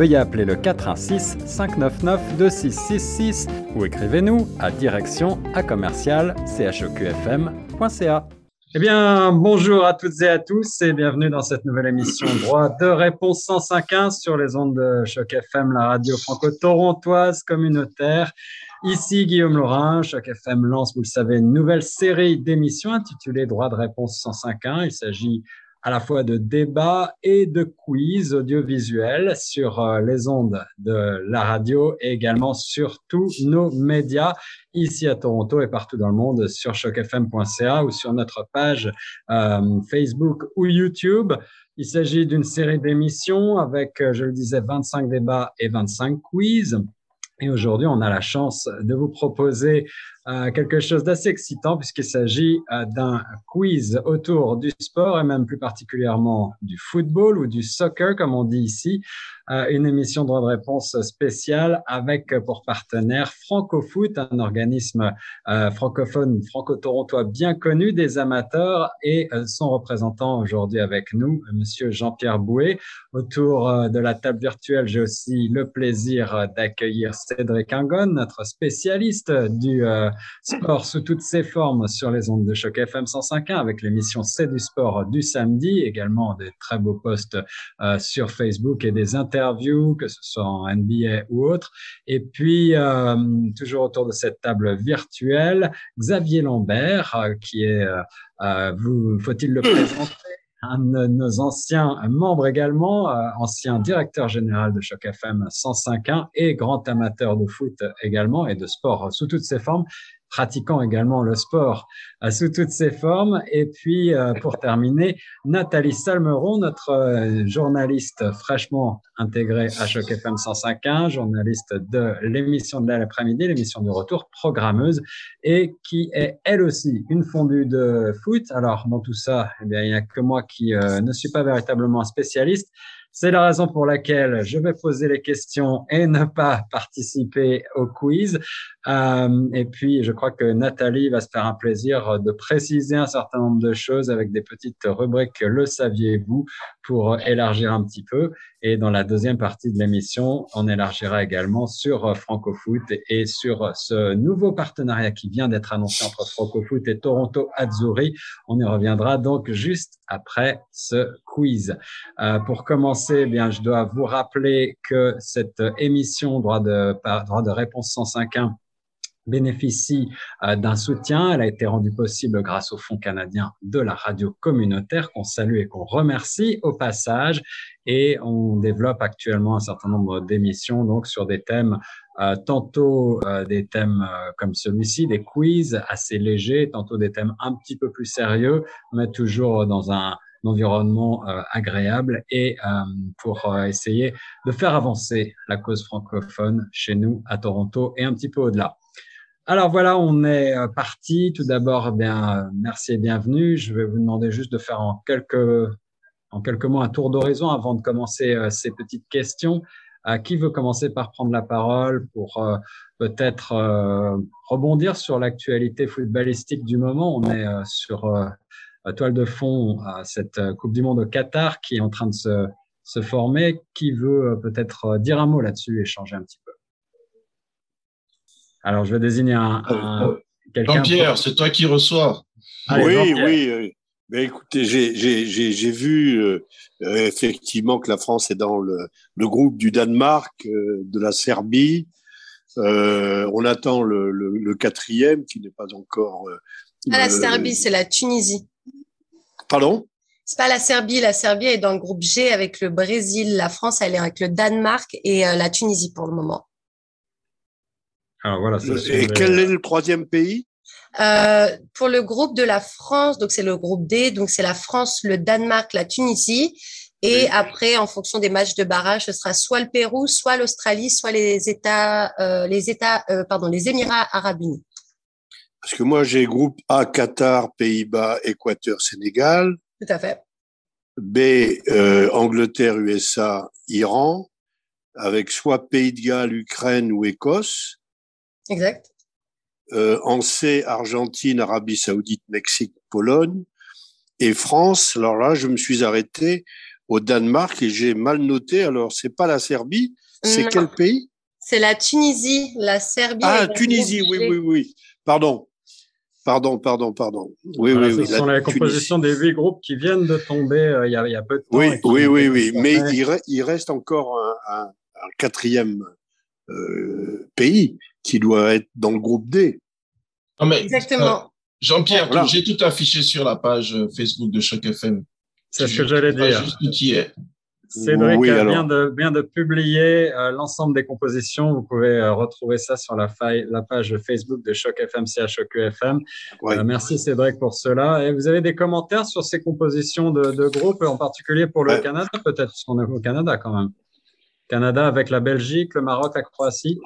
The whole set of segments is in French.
veuillez appeler le 416 599 2666 ou écrivez-nous à direction à commercial chqfm.ca. Eh bien, bonjour à toutes et à tous et bienvenue dans cette nouvelle émission Droit de réponse 105.1 sur les ondes de Choc FM, la radio franco-torontoise communautaire. Ici Guillaume Laurin, Choc FM lance, vous le savez, une nouvelle série d'émissions intitulée Droit de réponse 105.1. Il s'agit à la fois de débats et de quiz audiovisuels sur euh, les ondes de la radio et également sur tous nos médias ici à Toronto et partout dans le monde sur chocfm.ca ou sur notre page euh, Facebook ou YouTube. Il s'agit d'une série d'émissions avec, euh, je le disais, 25 débats et 25 quiz. Et aujourd'hui, on a la chance de vous proposer quelque chose d'assez excitant puisqu'il s'agit euh, d'un quiz autour du sport et même plus particulièrement du football ou du soccer comme on dit ici. Euh, une émission de droit de réponse spéciale avec pour partenaire FrancoFoot, un organisme francophone franco-torontois bien connu des amateurs et son représentant aujourd'hui avec nous, monsieur Jean-Pierre Bouet. Autour de la table virtuelle, j'ai aussi le plaisir d'accueillir Cédric Angon, notre spécialiste du sport sous toutes ses formes sur les ondes de choc FM 105.1 avec l'émission C'est du sport du samedi, également des très beaux posts euh, sur Facebook et des interviews, que ce soit en NBA ou autre. Et puis, euh, toujours autour de cette table virtuelle, Xavier Lambert, euh, qui est, vous, faut-il le présenter? Un de nos anciens membres également, ancien directeur général de Choc FM 105.1 et grand amateur de foot également et de sport sous toutes ses formes pratiquant également le sport euh, sous toutes ses formes. Et puis, euh, pour terminer, Nathalie Salmeron, notre euh, journaliste fraîchement intégrée à Choc FM 105.1, journaliste de l'émission de l'après-midi, l'émission de retour, programmeuse, et qui est elle aussi une fondue de foot. Alors, dans tout ça, eh bien, il n'y a que moi qui ne suis pas véritablement spécialiste. C'est la raison pour laquelle je vais poser les questions et ne pas participer au quiz. Euh, et puis, je crois que Nathalie va se faire un plaisir de préciser un certain nombre de choses avec des petites rubriques Le saviez-vous pour élargir un petit peu. Et dans la deuxième partie de l'émission, on élargira également sur Francofoot et sur ce nouveau partenariat qui vient d'être annoncé entre Francofoot et Toronto Azzurri. On y reviendra donc juste après ce quiz. Euh, pour commencer, eh bien, je dois vous rappeler que cette émission droit de, droit de réponse 105.1 bénéficie euh, d'un soutien. Elle a été rendue possible grâce au Fonds canadien de la radio communautaire qu'on salue et qu'on remercie au passage. Et on développe actuellement un certain nombre d'émissions donc sur des thèmes tantôt euh, des thèmes comme celui-ci, des quiz assez légers, tantôt des thèmes un petit peu plus sérieux, mais toujours dans un environnement agréable et pour essayer de faire avancer la cause francophone chez nous à Toronto et un petit peu au-delà. Alors voilà, on est euh, parti. Tout d'abord, eh bien, merci et bienvenue. Je vais vous demander juste de faire en quelques, en quelques mots un tour d'horizon avant de commencer euh, ces petites questions. Euh, qui veut commencer par prendre la parole pour peut-être rebondir sur l'actualité footballistique du moment? On est sur toile de fond cette Coupe du Monde au Qatar qui est en train de se, se former. Qui veut peut-être dire un mot là-dessus et changer un petit peu? Alors, je vais désigner un, un quelqu'un. Jean-Pierre, c'est toi qui reçois. oui, oui. Ben, écoutez, j'ai vu euh, effectivement que la France est dans le, le groupe du Danemark, euh, de la Serbie. Euh, on attend le, le, le, quatrième qui n'est pas encore. pas la Serbie, c'est la Tunisie. Pardon? C'est pas la Serbie. La Serbie est dans le groupe G avec le Brésil. La France, elle est avec le Danemark et la Tunisie pour le moment. Alors voilà. Et quel est le troisième pays? Euh, Pour le groupe de la France, donc c'est le groupe D, donc c'est la France, le Danemark, la Tunisie. Et après, en fonction des matchs de barrage, ce sera soit le Pérou, soit l'Australie, soit les États, euh, les États, euh, pardon, les Émirats Arabes Unis. Parce que moi, j'ai groupe A, Qatar, Pays-Bas, Équateur, Sénégal. Tout à fait. B, euh, Angleterre, USA, Iran, avec soit Pays de Galles, Ukraine ou Écosse. Exact. Euh, en C, Argentine, Arabie Saoudite, Mexique, Pologne. Et France, alors là, je me suis arrêté au Danemark et j'ai mal noté. Alors, c'est pas la Serbie, c'est quel pays? C'est la Tunisie, la Serbie. Ah, Tunisie, oui, oui, oui. Pardon. Pardon, pardon, pardon. Oui, oui, oui. Ce sont les compositions des huit groupes qui viennent de tomber euh, il, y a, il, y a, peu de temps. Oui, oui, oui, oui. Mais il, reste encore un, un, quatrième euh, pays qui doit être dans le groupe D. Non, mais, Exactement. Euh, Jean-Pierre, j'ai tout affiché sur la page Facebook de Choc FM. C'est ce que j'allais dire. Juste qui est. Cédric oui, vient, de, vient de publier euh, l'ensemble des compositions. Vous pouvez euh, retrouver ça sur la, faille, la page Facebook de Choc FM, CHOQFM. Oui. Euh, merci Cédric pour cela. Et vous avez des commentaires sur ces compositions de, de groupe, en particulier pour le ouais. Canada, peut-être, parce qu'on est au Canada quand même. Canada avec la Belgique, le Maroc, la Croatie.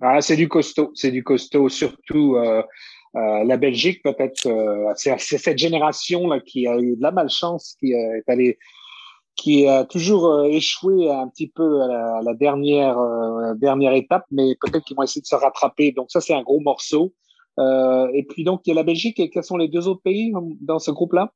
Ah, c'est du costaud, c'est du costaud, surtout euh, euh, la Belgique peut-être. Euh, c'est cette génération là qui a eu de la malchance, qui est allée qui a toujours échoué un petit peu à la, à la dernière euh, dernière étape, mais peut-être qu'ils vont essayer de se rattraper. Donc ça, c'est un gros morceau. Euh, et puis donc il y a la Belgique et quels sont les deux autres pays dans ce groupe-là?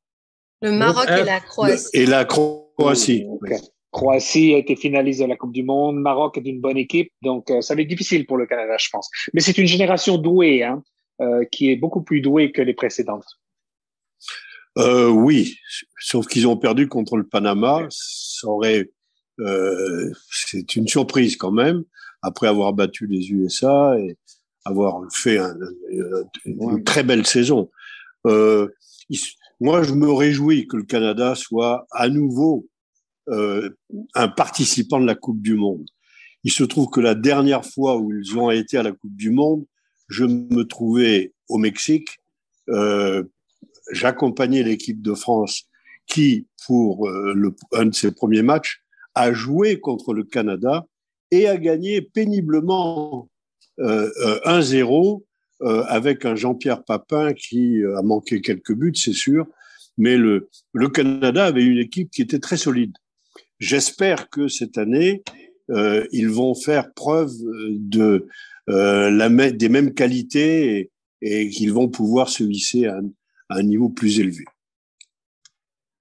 Le Maroc et la Croatie. Et la Croatie. Okay. Croatie a été finaliste de la Coupe du Monde. Maroc est une bonne équipe, donc euh, ça va être difficile pour le Canada, je pense. Mais c'est une génération douée, hein, euh, qui est beaucoup plus douée que les précédentes. Euh, oui, sauf qu'ils ont perdu contre le Panama. Ça aurait, euh, c'est une surprise quand même, après avoir battu les USA et avoir fait un, une, une très belle saison. Euh, moi, je me réjouis que le Canada soit à nouveau euh, un participant de la Coupe du Monde. Il se trouve que la dernière fois où ils ont été à la Coupe du Monde, je me trouvais au Mexique. Euh, J'accompagnais l'équipe de France qui, pour euh, le, un de ses premiers matchs, a joué contre le Canada et a gagné péniblement euh, 1-0 euh, avec un Jean-Pierre Papin qui a manqué quelques buts, c'est sûr, mais le, le Canada avait une équipe qui était très solide. J'espère que cette année, euh, ils vont faire preuve de euh, la, des mêmes qualités et, et qu'ils vont pouvoir se hisser à un, à un, niveau plus élevé.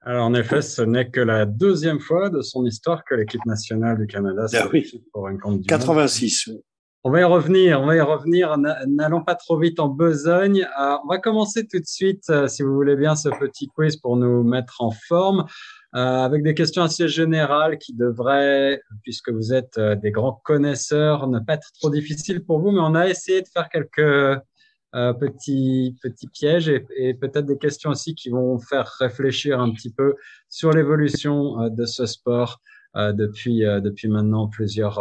Alors en effet, ce n'est que la deuxième fois de son histoire que l'équipe nationale du Canada ah oui. pour un compte du 86. Monde. On va y revenir, on va y revenir. N'allons pas trop vite en besogne. Euh, on va commencer tout de suite, si vous voulez bien, ce petit quiz pour nous mettre en forme. Euh, avec des questions assez générales qui devraient, puisque vous êtes euh, des grands connaisseurs, ne pas être trop difficiles pour vous, mais on a essayé de faire quelques euh, petits, petits pièges et, et peut-être des questions aussi qui vont faire réfléchir un petit peu sur l'évolution de ce sport depuis, depuis maintenant plusieurs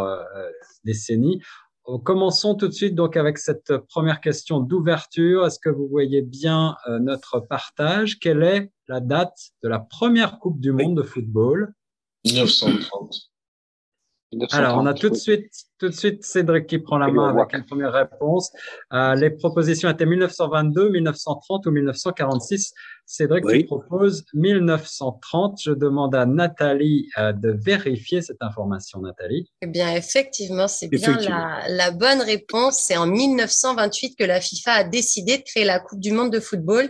décennies. Commençons tout de suite donc avec cette première question d'ouverture. Est-ce que vous voyez bien euh, notre partage? Quelle est la date de la première Coupe du Monde de football? 1930. Alors, on a tout de suite, tout de suite Cédric qui prend la main avec une première réponse. Euh, les propositions étaient 1922, 1930 ou 1946. Cédric, oui. tu proposes 1930. Je demande à Nathalie euh, de vérifier cette information, Nathalie. Eh bien, effectivement, c'est bien la, la, bonne réponse. C'est en 1928 que la FIFA a décidé de créer la Coupe du Monde de football.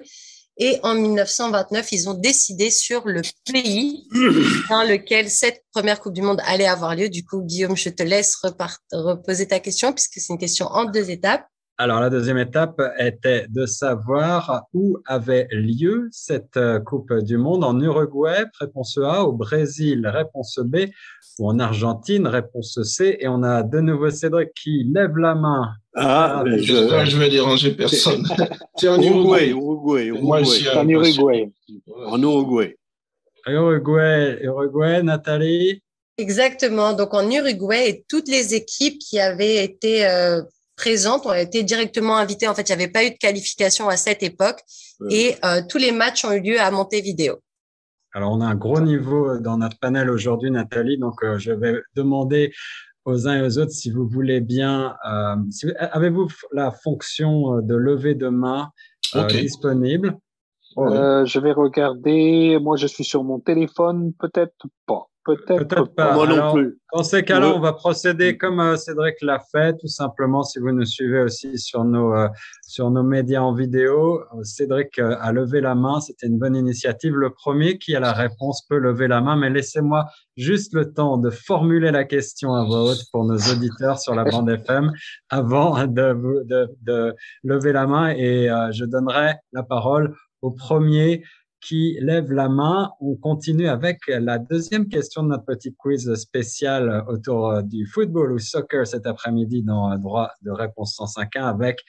Et en 1929, ils ont décidé sur le pays dans lequel cette première Coupe du Monde allait avoir lieu. Du coup, Guillaume, je te laisse reposer ta question puisque c'est une question en deux étapes. Alors, la deuxième étape était de savoir où avait lieu cette euh, Coupe du Monde en Uruguay, réponse A, au Brésil, réponse B, ou en Argentine, réponse C. Et on a de nouveau Cédric qui lève la main. Ah, mais je... je vais déranger personne? C'est en Uruguay. Uruguay, Uruguay. Moi aussi, en Uruguay. En Uruguay. Uruguay, Uruguay, Nathalie? Exactement. Donc en Uruguay, et toutes les équipes qui avaient été euh, présentes ont été directement invitées. En fait, il n'y avait pas eu de qualification à cette époque, ouais. et euh, tous les matchs ont eu lieu à Montevideo. Alors, on a un gros niveau dans notre panel aujourd'hui, Nathalie. Donc, euh, je vais demander aux uns et aux autres si vous voulez bien. Euh, Avez-vous la fonction de lever de main disponible? Je vais regarder. Moi, je suis sur mon téléphone. Peut-être pas. Peut-être pas. Moi non plus. Dans ces cas-là, on va procéder comme euh, Cédric l'a fait, tout simplement. Si vous nous suivez aussi sur nos euh, sur nos médias en vidéo, euh, Cédric a levé la main. C'était une bonne initiative. Le premier qui a la réponse peut lever la main, mais laissez-moi juste le temps de formuler la question à voix haute pour nos auditeurs sur la bande FM avant de, de, de lever la main et je donnerai la parole au premier qui lève la main. On continue avec la deuxième question de notre petit quiz spécial autour du football ou soccer cet après-midi dans droit de réponse 105.1 avec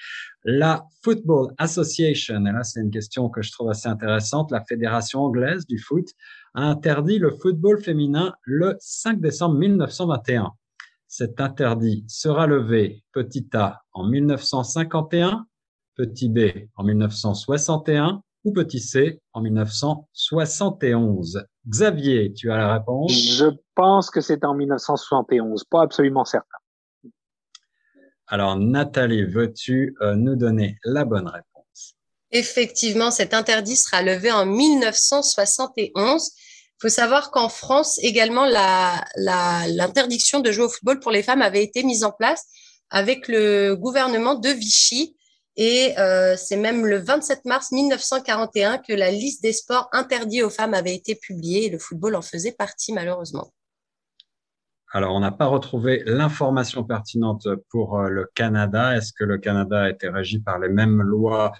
la Football Association. Et là, c'est une question que je trouve assez intéressante. La Fédération anglaise du foot a interdit le football féminin le 5 décembre 1921. Cet interdit sera levé petit a en 1951, petit b en 1961 ou petit c en 1971 Xavier, tu as la réponse? Je pense que c'est en 1971, pas absolument certain. Alors Nathalie, veux-tu euh, nous donner la bonne réponse? Effectivement, cet interdit sera levé en 1971. Il faut savoir qu'en France également, l'interdiction de jouer au football pour les femmes avait été mise en place avec le gouvernement de Vichy et euh, c'est même le 27 mars 1941 que la liste des sports interdits aux femmes avait été publiée et le football en faisait partie malheureusement. Alors, on n'a pas retrouvé l'information pertinente pour euh, le Canada. Est-ce que le Canada a été régi par les mêmes lois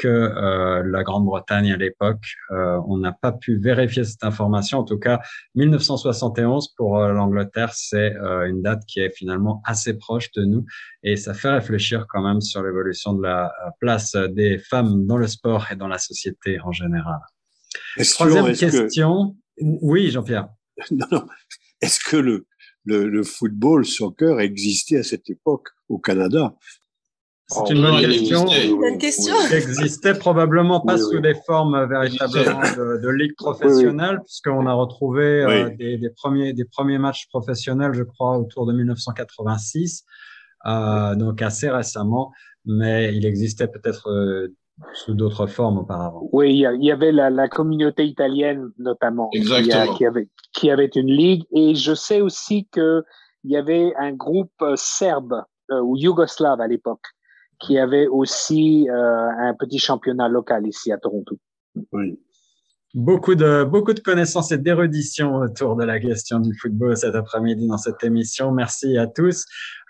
que euh, la Grande-Bretagne à l'époque euh, On n'a pas pu vérifier cette information. En tout cas, 1971 pour l'Angleterre, c'est une date qui est finalement assez proche de nous et ça fait réfléchir quand même sur l'évolution de la place des femmes dans le sport et dans la société en général. Troisième question. Oui, Jean-Pierre. Non, non. Est-ce que le, le, le, football, soccer existait à cette époque au Canada? C'est une bonne question. Question. Il existait probablement pas sous des formes véritablement de, de ligue professionnelle, puisqu'on a retrouvé euh, des, des, premiers, des premiers matchs professionnels, je crois, autour de 1986, euh, donc assez récemment. Mais il existait peut-être euh, sous d'autres formes auparavant. Oui, il y avait la, la communauté italienne notamment Exactement. Qui, avait, qui avait une ligue et je sais aussi que il y avait un groupe euh, serbe euh, ou yougoslave à l'époque qui avait aussi euh, un petit championnat local ici à Toronto. Oui. Beaucoup de, beaucoup de connaissances et d'érudition autour de la question du football cet après-midi dans cette émission. Merci à tous.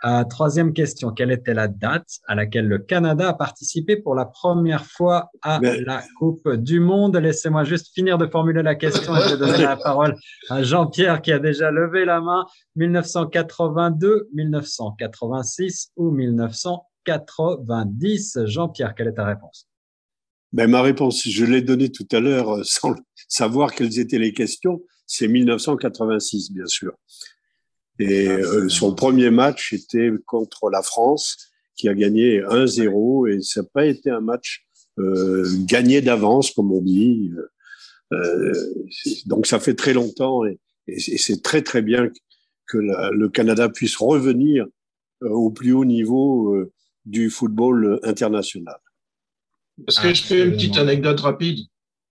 Euh, troisième question. Quelle était la date à laquelle le Canada a participé pour la première fois à la Coupe du Monde? Laissez-moi juste finir de formuler la question et je vais donner la parole à Jean-Pierre qui a déjà levé la main. 1982, 1986 ou 1990? Jean-Pierre, quelle est ta réponse? Ben, ma réponse, je l'ai donnée tout à l'heure euh, sans savoir quelles étaient les questions. C'est 1986, bien sûr. Et euh, son premier match était contre la France, qui a gagné 1-0. Et ça n'a pas été un match euh, gagné d'avance, comme on dit. Euh, donc ça fait très longtemps et, et c'est très très bien que la, le Canada puisse revenir au plus haut niveau du football international. Est-ce que je fais une petite anecdote rapide?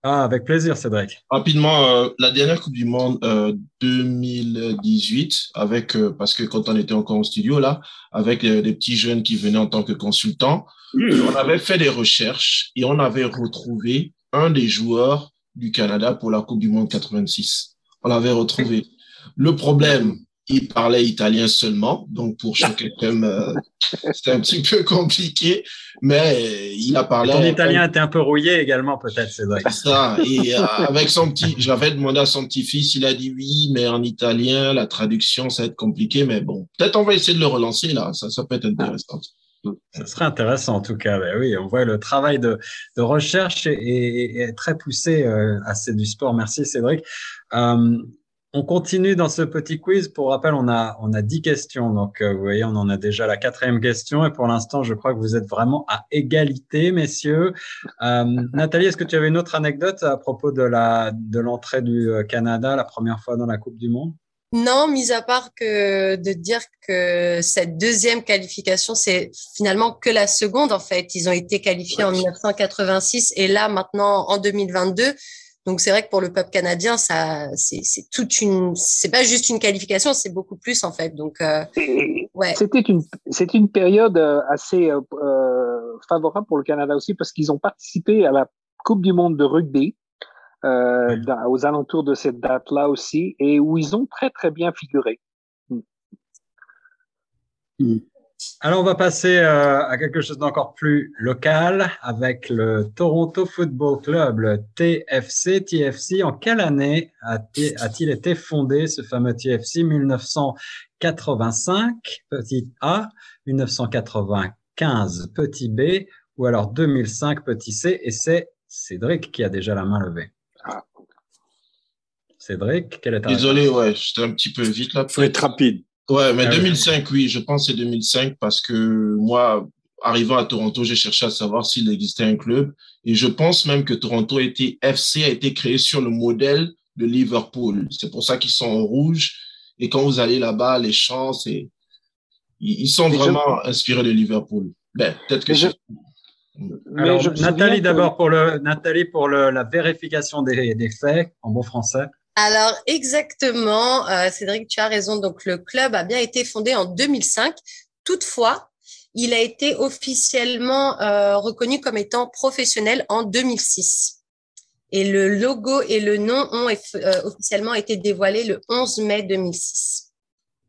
Ah, avec plaisir, Cédric. Rapidement, euh, la dernière Coupe du Monde euh, 2018, avec euh, parce que quand on était encore en studio là, avec euh, des petits jeunes qui venaient en tant que consultants, on avait fait des recherches et on avait retrouvé un des joueurs du Canada pour la Coupe du Monde 86. On l'avait retrouvé. Le problème, il parlait italien seulement, donc pour chaque thème, euh, c'était un petit peu compliqué, mais il a parlé. Ton italien était un peu rouillé également, peut-être, c'est vrai. Ça, et euh, avec son petit, j'avais demandé à son petit-fils, il a dit oui, mais en italien, la traduction, ça va être compliqué, mais bon, peut-être on va essayer de le relancer là, ça, ça peut être intéressant. Ça serait intéressant en tout cas. Ben oui, on voit le travail de, de recherche est, est, très poussé euh, à c'est du sport. Merci Cédric. Euh, On continue dans ce petit quiz. Pour rappel, on a, on a 10 questions. Donc, euh, vous voyez, on en a déjà la quatrième question. Et pour l'instant, je crois que vous êtes vraiment à égalité, messieurs. Euh, Nathalie, est-ce que tu avais une autre anecdote à propos de la, de l'entrée du euh, Canada la première fois dans la Coupe du Monde? Non, mis à part que de dire que cette deuxième qualification, c'est finalement que la seconde, en fait. Ils ont été qualifiés en 1986 et là, maintenant, en 2022, donc c'est vrai que pour le peuple canadien, ça, c'est toute une, c'est pas juste une qualification, c'est beaucoup plus en fait. Donc euh, ouais. C'était une, c'est une période euh, assez euh, favorable pour le Canada aussi parce qu'ils ont participé à la Coupe du Monde de rugby euh, aux alentours de cette date-là aussi et où ils ont très très bien figuré. Mm. Alors, on va passer euh, à quelque chose d'encore plus local avec le Toronto Football Club, le TFC. TFC, en quelle année a-t-il été fondé, ce fameux TFC 1985, petit A, 1995, petit B, ou alors 2005, petit C, et c'est Cédric qui a déjà la main levée. Ah. Cédric, quelle est ta Désolé, ouais, j'étais un petit peu vite là. Faut être rapide. Ouais, mais 2005, oui, je pense que c'est 2005 parce que moi, arrivant à Toronto, j'ai cherché à savoir s'il existait un club. Et je pense même que Toronto a été, FC a été créé sur le modèle de Liverpool. C'est pour ça qu'ils sont en rouge. Et quand vous allez là-bas, les champs, c'est, ils sont vraiment inspirés de Liverpool. Ben, peut-être que je... Nathalie, d'abord pour le, Nathalie pour le, la vérification des, des faits en bon français. Alors exactement, euh, Cédric, tu as raison. Donc le club a bien été fondé en 2005. Toutefois, il a été officiellement euh, reconnu comme étant professionnel en 2006. Et le logo et le nom ont euh, officiellement été dévoilés le 11 mai 2006.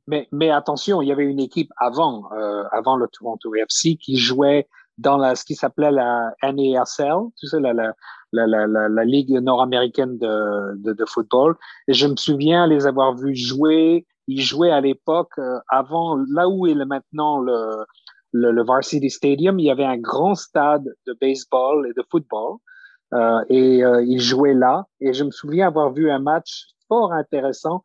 Mais, mais attention, il y avait une équipe avant, avant le Toronto FC qui jouait dans la, ce qui s'appelait la NASL, tu sais, la, la, la, la, la, ligue nord-américaine de, de, de, football. Et je me souviens les avoir vus jouer. Ils jouaient à l'époque, euh, avant, là où est maintenant le, le, le, Varsity Stadium, il y avait un grand stade de baseball et de football. Euh, et euh, ils jouaient là. Et je me souviens avoir vu un match fort intéressant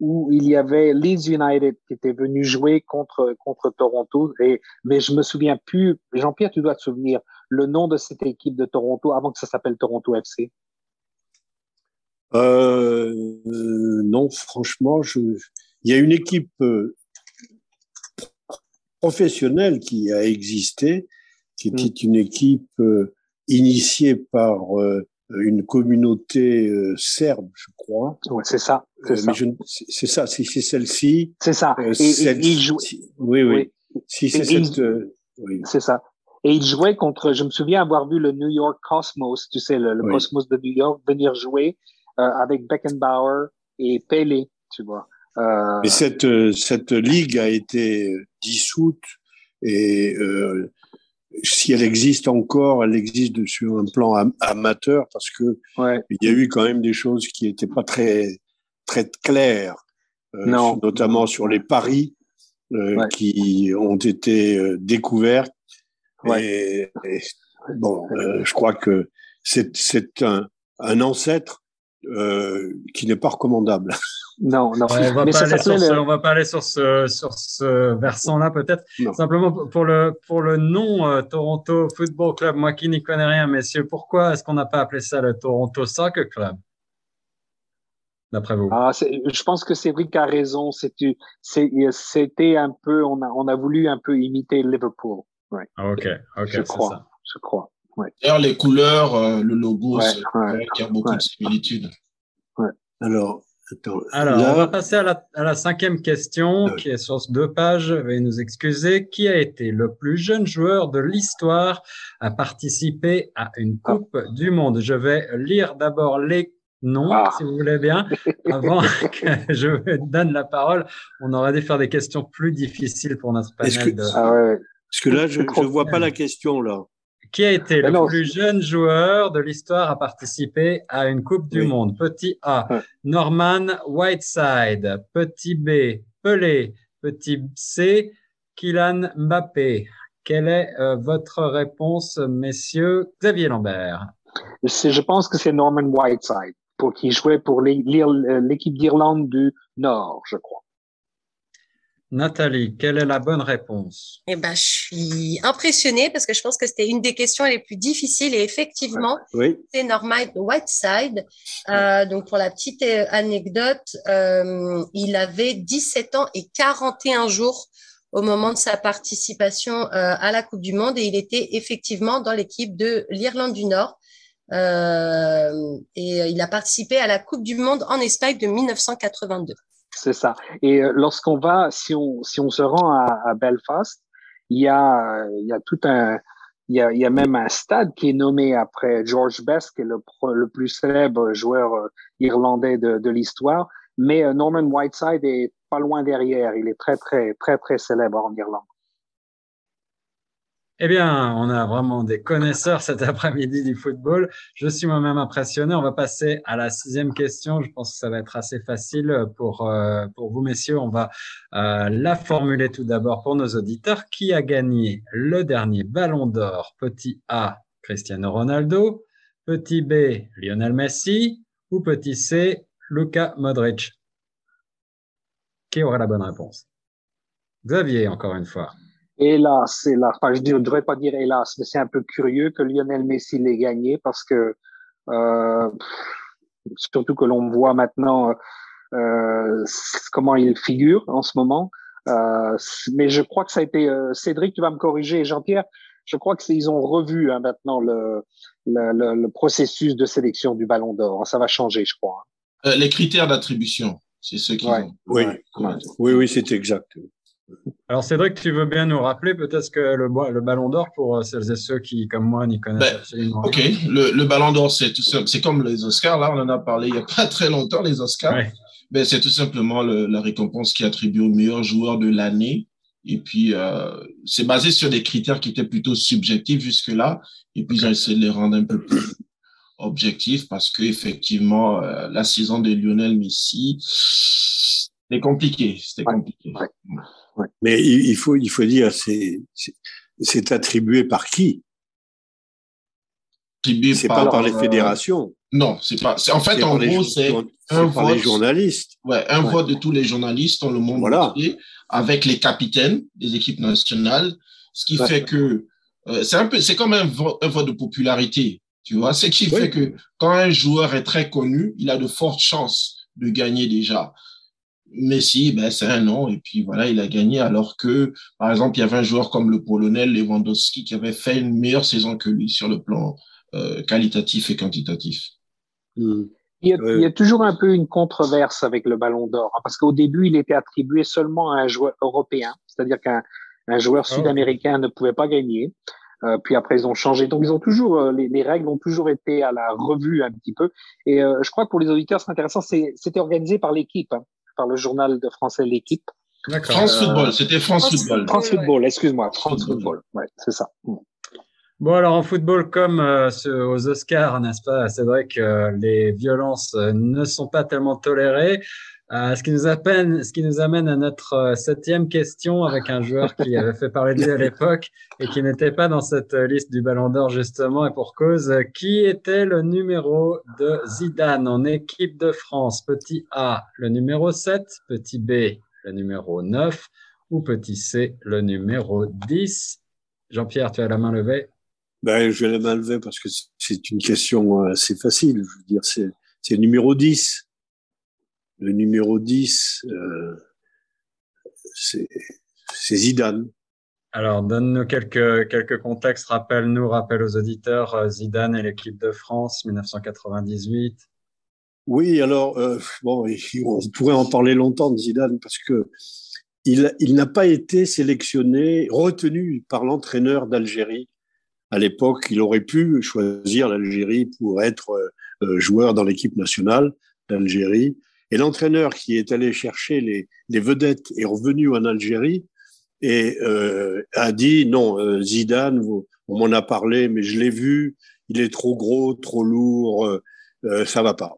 où il y avait Leeds United qui était venu jouer contre contre Toronto et mais je me souviens plus Jean-Pierre tu dois te souvenir le nom de cette équipe de Toronto avant que ça s'appelle Toronto FC euh, non franchement je il y a une équipe euh, professionnelle qui a existé qui était hmm. une équipe euh, initiée par euh, une communauté euh, serbe, je crois. Ouais, c'est ça. C'est ça. C'est ça. Si c'est celle-ci. C'est ça. Euh, et, il jouait. Oui, oui. Si c'est cette. Euh, oui. C'est ça. Et il jouait contre. Je me souviens avoir vu le New York Cosmos, tu sais, le, le Cosmos de New York, venir jouer avec Beckenbauer et Pelé, tu vois. Mais cette cette ligue a été dissoute et si elle existe encore, elle existe sur un plan amateur parce que il y a eu quand même des choses qui n'étaient pas très très claires, euh, notamment sur les paris euh, qui ont été euh, découverts. Et, bon, je crois que c'est c'est un, un ancêtre qui n'est pas recommandable. Non, non. on va pas aller sur ce, on va pas aller sur ce sur ce versant-là peut-être. Simplement pour le pour le nom euh, Toronto Football Club, moi qui n'y connais rien, messieurs, pourquoi est-ce qu'on n'a pas appelé ça le Toronto Soccer Club D'après vous? Ah, Je pense que Cédric a raison. C'était c'était un peu on a on a voulu un peu imiter Liverpool. Ouais. Ah, ok, ok, je crois, ça. je crois. Ouais. D'ailleurs, les couleurs, euh, le logo, ouais, il y a beaucoup de similitudes. Alors, alors, on va passer à la, à la cinquième question qui est sur deux pages. Veuillez nous excuser. Qui a été le plus jeune joueur de l'histoire à participer à une ah. Coupe du Monde? Je vais lire d'abord les noms, ah. si vous voulez bien, avant que je donne la parole. On aurait dû faire des questions plus difficiles pour notre panel. Que, ah ouais. Parce que là, je ne vois pas la question là. Qui a été le plus jeune joueur de l'histoire à participer à une Coupe du Monde? Petit A, Norman Whiteside. Petit B, Pelé. Petit C, Kylian Mbappé. Quelle est euh, votre réponse, messieurs? Xavier Lambert Je pense que c'est Norman Whiteside. pour qui jouait pour l'équipe d'Irlande du Nord, je crois. Nathalie, quelle est la bonne réponse? Eh ben, je suis impressionnée parce que je pense que c'était une des questions les plus difficiles et effectivement, c'est Norman Whiteside. Euh, donc, pour la petite euh, anecdote, euh, il avait 17 ans et 41 jours au moment de sa participation euh, à la Coupe du Monde et il était effectivement dans l'équipe de l'Irlande du Nord. Euh, et il a participé à la Coupe du Monde en Espagne de 1982. C'est ça. Et euh, lorsqu'on va, si on, si on se rend à, à Belfast, il y a, il y a tout un, il y, a, il y a même un stade qui est nommé après George Best, qui est le, le plus célèbre joueur euh, irlandais de, de l'histoire. Mais euh, Norman Whiteside est pas loin derrière. Il est très, très, très, très célèbre en Irlande. Eh bien, on a vraiment des connaisseurs cet après-midi du football. Je suis moi-même impressionné. On va passer à la sixième question. Je pense que ça va être assez facile pour, euh, pour vous, messieurs. On va euh, la formuler tout d'abord pour nos auditeurs. Qui a gagné le dernier ballon d'or? Petit A, Cristiano Ronaldo. Petit B, Lionel Messi. Ou petit C, Luka Modric Qui aura la bonne réponse? Xavier, encore une fois. Hélas, hélas. Enfin, je ne devrais pas dire hélas, mais c'est un peu curieux que Lionel Messi l'ait gagné parce que, euh, surtout que l'on voit maintenant euh, comment il figure en ce moment. Euh, mais je crois que ça a été euh, Cédric, tu vas me corriger, Jean-Pierre. Je crois que ils ont revu hein, maintenant le, le, le, le, processus de sélection du Ballon d'Or. Ça va changer, je crois. Euh, les critères d'attribution, c'est ce qui. Ouais. Oui, oui, oui, c'est exact. Alors Cédric, tu veux bien nous rappeler peut-être que le, le Ballon d'Or pour euh, celles et ceux qui, comme moi, n'y connaissent ben, absolument rien. Ok, le, le Ballon d'Or, c'est tout c'est comme les Oscars. Là, on en a parlé il n'y a pas très longtemps, les Oscars. Ouais. Ben, c'est tout simplement le, la récompense qui est attribuée au meilleur joueur de l'année. Et puis, euh, c'est basé sur des critères qui étaient plutôt subjectifs jusque-là. Et puis, j'ai essayé de les rendre un peu plus objectifs parce que effectivement, euh, la saison de Lionel Messi, c'était compliqué. C'était ouais. compliqué. Ouais. Ouais. Mais il faut, il faut dire, c'est, c'est attribué par qui? C'est pas par les euh, fédérations. Non, c'est pas. En fait, en gros, c'est un vote. les journalistes. Ouais, un ouais. vote de tous les journalistes dans le monde voilà. entier, avec les capitaines des équipes nationales, ce qui ouais. fait que euh, c'est un peu, c'est comme un vote, un vote de popularité, tu vois. Ce qui oui. fait que quand un joueur est très connu, il a de fortes chances de gagner déjà. Messi, ben, c'est un nom, et puis voilà, il a gagné, alors que, par exemple, il y avait un joueur comme le Polonais Lewandowski qui avait fait une meilleure saison que lui sur le plan euh, qualitatif et quantitatif. Mmh. Il, y a, il y, a, toujours un peu une controverse avec le Ballon d'Or, hein, parce qu'au début, il était attribué seulement à un joueur européen, c'est-à-dire qu'un un joueur sud-américain oh. ne pouvait pas gagner. Euh, puis après, ils ont changé. Donc, ils ont toujours euh, les, les, règles ont toujours été à la revue un petit peu. Et euh, je crois que pour les auditeurs, c'est intéressant. C'était organisé par l'équipe. Hein par le journal de français L'équipe. France euh, Football, c'était France, France, Football. France Football, excuse-moi, France Football, ouais, c'est ça. Bon, alors en football, comme euh, aux Oscars, n'est-ce pas, c'est vrai que euh, les violences euh, ne sont pas tellement tolérées. Euh, ce, qui nous amène à notre euh, septième question avec un joueur qui avait fait parler de lui à l'époque et qui n'était pas dans cette liste du Ballon d'Or justement et pour cause. Qui était le numéro de Zidane en équipe de France? Petit A, le numéro 7, petit B, le numéro 9 ou petit C, le numéro 10 Jean-Pierre, tu as la main levée ben, Je vais la main levée parce que c'est une question assez facile. Je veux dire, c'est le numéro 10 le numéro 10, euh, c'est Zidane. Alors, donne-nous quelques, quelques contextes, rappelle-nous, rappelle aux auditeurs, euh, Zidane et l'équipe de France, 1998. Oui, alors, euh, bon, on pourrait en parler longtemps de Zidane parce que il, il n'a pas été sélectionné, retenu par l'entraîneur d'Algérie. À l'époque, il aurait pu choisir l'Algérie pour être euh, joueur dans l'équipe nationale d'Algérie. Et l'entraîneur qui est allé chercher les, les, vedettes est revenu en Algérie et euh, a dit non, euh, Zidane, vous, on m'en a parlé, mais je l'ai vu, il est trop gros, trop lourd, euh, euh ça va pas.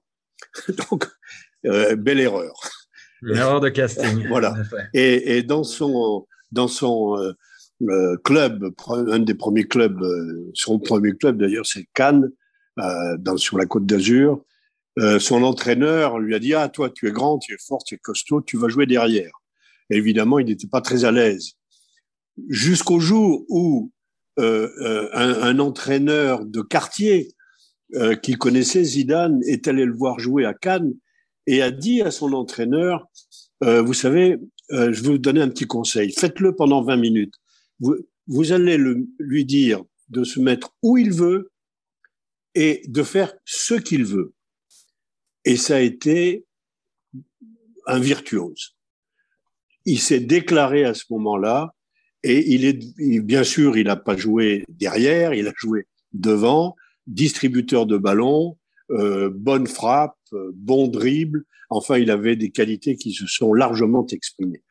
Donc, euh, belle erreur. Une erreur de casting. voilà. Et, et, dans son dans son euh, club, un des premiers clubs, son premier club d'ailleurs, c'est Cannes, dans sur la Côte d'Azur. Euh, son entraîneur lui a dit ah toi tu es grand, tu es fort, tu es costaud, tu vas jouer derrière. évidemment, il n'était pas très à l'aise. Jusqu'au jour où euh, euh, un, un, entraîneur de quartier euh, qui connaissait Zidane est allé le voir jouer à Cannes et a dit à son entraîneur, vous savez, je vais vous donner un petit conseil, faites-le pendant 20 minutes. Vous, vous allez le, lui dire de se mettre où il veut et de faire ce qu'il veut. Et ça a été un virtuose. Il s'est déclaré à ce moment-là et il est, bien sûr, il n'a pas joué derrière, il a joué devant, distributeur de ballons, euh, bonne frappe, euh, bon dribble. Enfin, il avait des qualités qui se sont largement exprimées.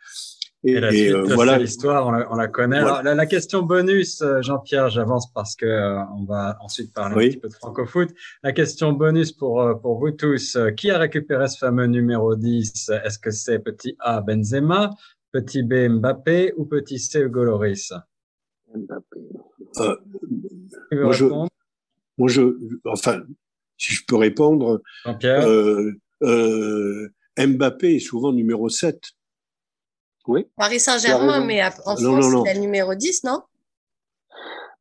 Et, la suite, euh, voilà l'histoire, on, la connaît. Alors, la, question bonus, euh, Jean-Pierre, j'avance parce que euh, on va ensuite parler un petit peu de francofoot. La question bonus pour pour vous tous, qui a récupéré ce fameux numéro 10 Est-ce que c'est petit A Benzema, petit B Mbappé ou petit C Hugo Loris Mbappé. moi, je, moi, je, enfin, si je peux répondre, Jean-Pierre. Mbappé est souvent numéro 7. Paris Saint-Germain, mais en France, c'est le numéro 10, non?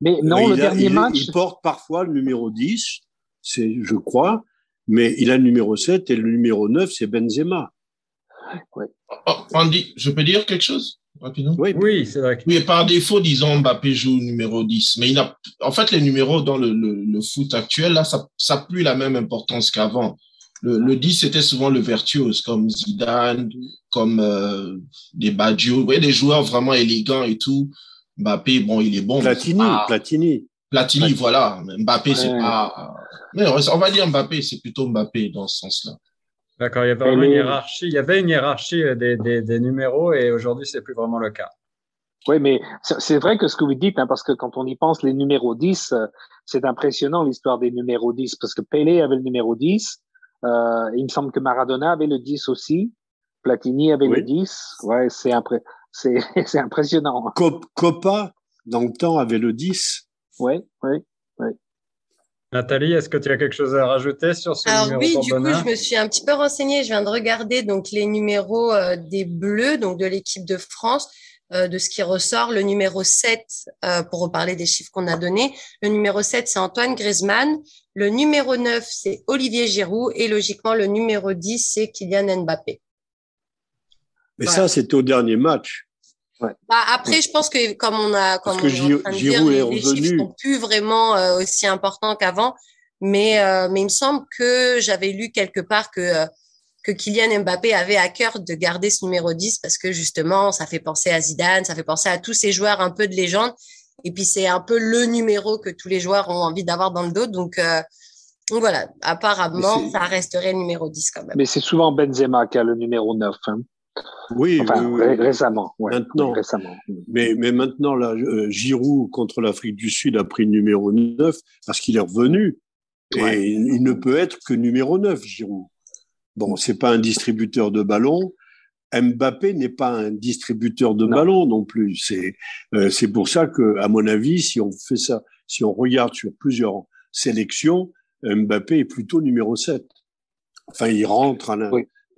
Mais non, le dernier match. Il porte parfois le numéro 10, c'est, je crois, mais il a le numéro 7 et le numéro 9, c'est Benzema. Ouais. Oh, Andy, je peux dire quelque chose? Rapidement? Oui, oui c'est vrai. Oui, par défaut, disons, Mbappé joue numéro 10. Mais il a, en fait, les numéros dans le, le, foot actuel, là, ça n'a plus la même importance qu'avant. Le, le 10, c'était souvent le virtuose, comme Zidane, comme euh, des Baggio. Vous voyez, des joueurs vraiment élégants et tout. Mbappé, bon, il est bon. Platini, Platini. Platini, voilà. Mbappé, c'est pas. Mais on va dire Mbappé, c'est plutôt Mbappé dans ce sens-là. D'accord, il y avait une hiérarchie. Il y avait une hiérarchie euh, des, des, des numéros et aujourd'hui, c'est plus vraiment le cas. Oui, mais c'est vrai que ce que vous dites, hein, parce que quand on y pense, les numéros 10, euh, c'est impressionnant l'histoire des numéros 10, parce que Pelé avait le numéro 10, euh, il me semble que Maradona avait le 10 aussi. Platini avait le 10. Ouais, c'est c'est impressionnant. Copa, dans le temps, avait le 10. Oui, oui, oui. Nathalie, est-ce que tu as quelque chose à rajouter sur ce Alors oui, du coup, je me suis un petit peu renseignée. Je viens de regarder donc les numéros euh, des Bleus, donc de l'équipe de France. Euh, de ce qui ressort. Le numéro 7, euh, pour reparler des chiffres qu'on a donnés, le numéro 7, c'est Antoine Griezmann. Le numéro 9, c'est Olivier Giroud. Et logiquement, le numéro 10, c'est Kylian Mbappé. Mais ça, c'était au dernier match. Ouais. Bah, après, je pense que comme on a, comme Parce que on Giroud est les, chiffres sont plus vraiment euh, aussi importants qu'avant. Mais, mais il me semble que j'avais lu quelque part que que Kylian Mbappé avait à cœur de garder ce numéro 10 parce que justement, ça fait penser à Zidane, ça fait penser à tous ces joueurs un peu de légende. Et puis, c'est un peu le numéro que tous les joueurs ont envie d'avoir dans le dos. Donc, euh, voilà, apparemment, ça resterait le numéro 10 quand même. Mais c'est souvent Benzema qui a le numéro 9. Hein. Oui, récemment. maintenant, récemment. Mais, mais maintenant, là, euh, Giroud contre l'Afrique du Sud a pris le numéro 9 parce qu'il est revenu. Et il ne peut être que numéro 9, Giroud. Bon, c'est pas un distributeur de ballons. Mbappé n'est pas un distributeur de ballons non plus. C'est euh, c'est pour ça que, à mon avis, si on fait ça, si on regarde sur plusieurs sélections, Mbappé est plutôt numéro 7. Enfin, il rentre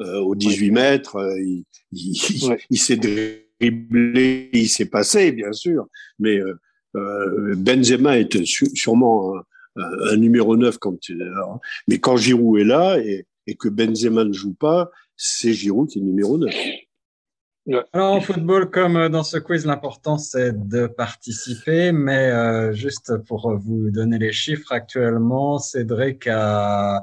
euh, au 18 mètres, euh, il, il, il s'est dribblé, il s'est passé, bien sûr, mais euh, Benzema est sûrement un, un, numéro 9 quand, mais quand Giroud est là, et et que Benzema ne joue pas, c'est Giroud qui est numéro 9. Alors en football, comme dans ce quiz, l'important c'est de participer, mais euh, juste pour vous donner les chiffres, actuellement, Cédric a,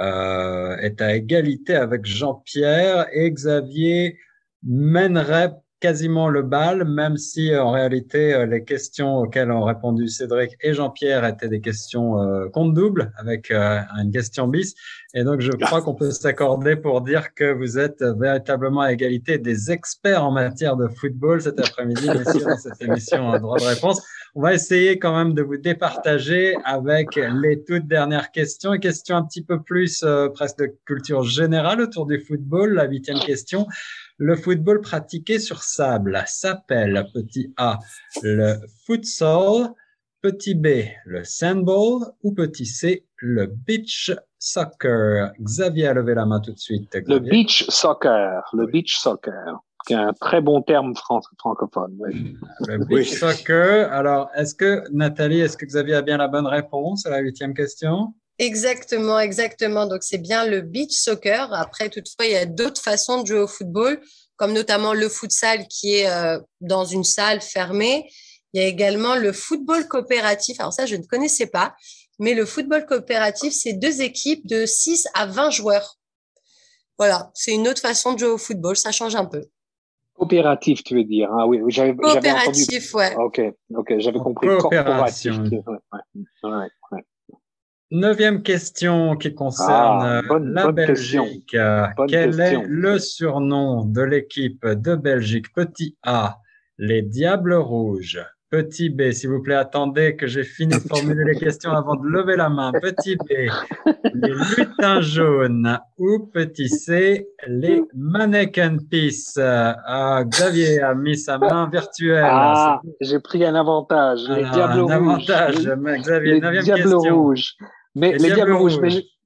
euh, est à égalité avec Jean-Pierre et Xavier mènerait quasiment le bal, même si euh, en réalité euh, les questions auxquelles ont répondu Cédric et Jean-Pierre étaient des questions euh, compte double avec une question bis. Et donc je crois qu'on peut s'accorder pour dire que vous êtes véritablement à égalité des experts en matière de football cet après-midi, messieurs, dans cette émission en droit de réponse. On va essayer quand même de vous départager avec les toutes dernières questions, et questions un petit peu plus presque de culture générale autour du football. La huitième question. Le football pratiqué sur sable s'appelle petit a le futsal, petit b le sandball ou petit c le beach soccer. Xavier a levé la main tout de suite. Le beach soccer. Le beach soccer. Qui est un très bon terme francophone. Le beach soccer. Alors, est-ce que Nathalie, est-ce que Xavier a bien la bonne réponse à la huitième question? Exactement, exactement. Donc, c'est bien le beach soccer. Après, toutefois, il y a d'autres façons de jouer au football, comme notamment le futsal qui est euh, dans une salle fermée. Il y a également le football coopératif. Alors ça, je ne connaissais pas. Mais le football coopératif, c'est deux équipes de 6 à 20 joueurs. Voilà, c'est une autre façon de jouer au football. Ça change un peu. Coopératif, tu veux dire Ah oui, j'avais Coopératif, ouais. Ok, ok, j'avais compris. Coopératif. Neuvième question qui concerne ah, la Belgique. Quel est le surnom de l'équipe de Belgique? Petit A, les Diables Rouges Petit B, s'il vous plaît, attendez que j'ai fini de formuler les questions avant de lever la main. Petit B, les lutins jaunes. Ou petit C, les mannequin peace. Ah, Xavier a mis sa main virtuelle. Ah, j'ai pris un avantage. Les diables un avantage, Xavier. Les diables rouges. Mais les, diables, rouges.